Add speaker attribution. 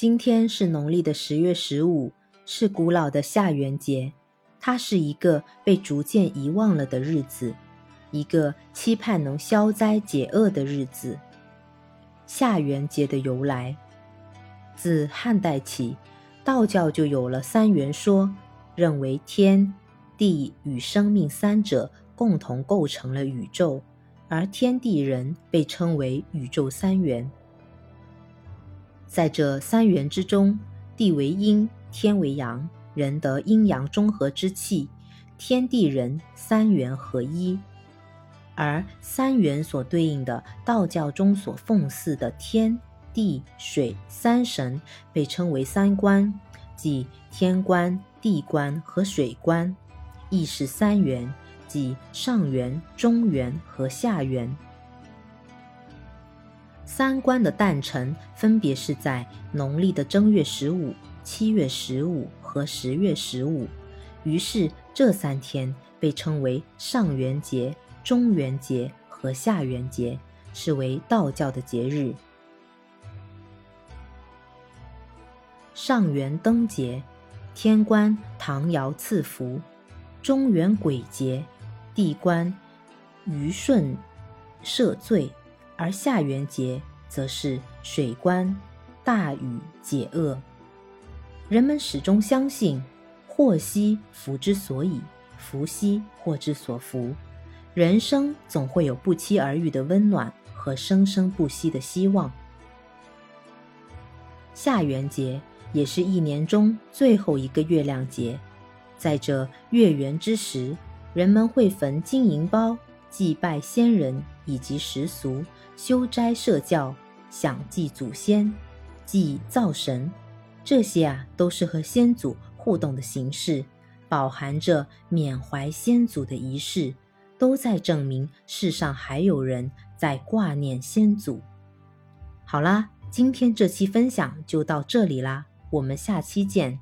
Speaker 1: 今天是农历的十月十五，是古老的下元节。它是一个被逐渐遗忘了的日子，一个期盼能消灾解厄的日子。下元节的由来，自汉代起，道教就有了三元说，认为天地与生命三者共同构成了宇宙，而天地人被称为宇宙三元。在这三元之中，地为阴，天为阳。人得阴阳中和之气，天地人三元合一，而三元所对应的道教中所奉祀的天地水三神，被称为三官，即天官、地官和水官，亦是三元，即上元、中元和下元。三官的诞辰分别是在农历的正月十五、七月十五。和十月十五，于是这三天被称为上元节、中元节和下元节，是为道教的节日。上元灯节，天官唐尧赐福；中元鬼节，地官虞舜赦罪；而下元节则是水官大禹解厄。人们始终相信，祸兮福之所以，福兮祸之所伏。人生总会有不期而遇的温暖和生生不息的希望。下元节也是一年中最后一个月亮节，在这月圆之时，人们会焚金银包，祭拜先人以及时俗，修斋设教，享祭祖先，祭灶神。这些啊，都是和先祖互动的形式，饱含着缅怀先祖的仪式，都在证明世上还有人在挂念先祖。好啦，今天这期分享就到这里啦，我们下期见。